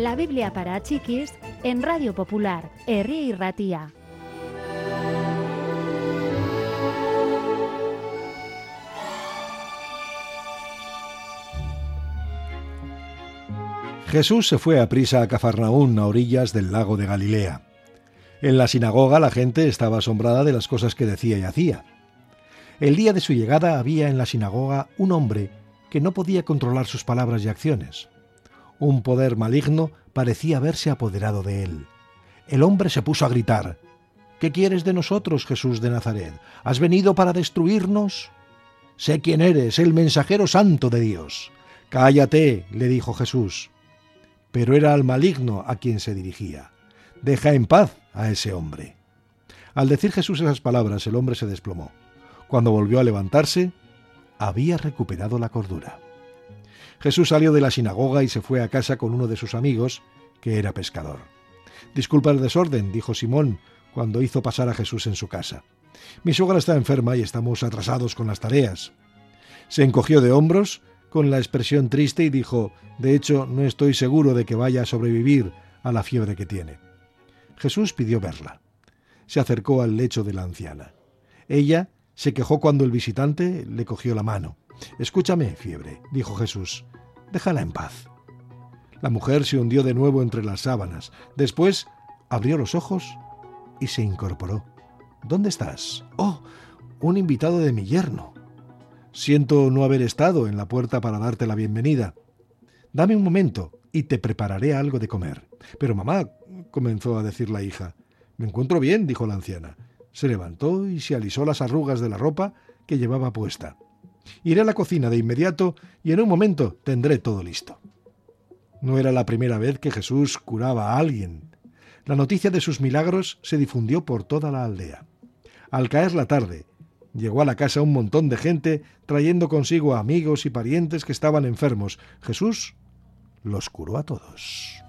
La Biblia para chiquis en Radio Popular, Herri y. Jesús se fue a prisa a Cafarnaún, a orillas del lago de Galilea. En la sinagoga la gente estaba asombrada de las cosas que decía y hacía. El día de su llegada había en la sinagoga un hombre que no podía controlar sus palabras y acciones. Un poder maligno parecía haberse apoderado de él. El hombre se puso a gritar, ¿Qué quieres de nosotros, Jesús de Nazaret? ¿Has venido para destruirnos? Sé quién eres, el mensajero santo de Dios. Cállate, le dijo Jesús pero era al maligno a quien se dirigía. Deja en paz a ese hombre. Al decir Jesús esas palabras, el hombre se desplomó. Cuando volvió a levantarse, había recuperado la cordura. Jesús salió de la sinagoga y se fue a casa con uno de sus amigos, que era pescador. Disculpa el desorden, dijo Simón, cuando hizo pasar a Jesús en su casa. Mi suegra está enferma y estamos atrasados con las tareas. Se encogió de hombros con la expresión triste y dijo, de hecho, no estoy seguro de que vaya a sobrevivir a la fiebre que tiene. Jesús pidió verla. Se acercó al lecho de la anciana. Ella se quejó cuando el visitante le cogió la mano. Escúchame, fiebre, dijo Jesús, déjala en paz. La mujer se hundió de nuevo entre las sábanas. Después abrió los ojos y se incorporó. ¿Dónde estás? Oh, un invitado de mi yerno. Siento no haber estado en la puerta para darte la bienvenida. Dame un momento y te prepararé algo de comer. Pero mamá, comenzó a decir la hija. Me encuentro bien, dijo la anciana. Se levantó y se alisó las arrugas de la ropa que llevaba puesta. Iré a la cocina de inmediato y en un momento tendré todo listo. No era la primera vez que Jesús curaba a alguien. La noticia de sus milagros se difundió por toda la aldea. Al caer la tarde Llegó a la casa un montón de gente trayendo consigo amigos y parientes que estaban enfermos. Jesús los curó a todos.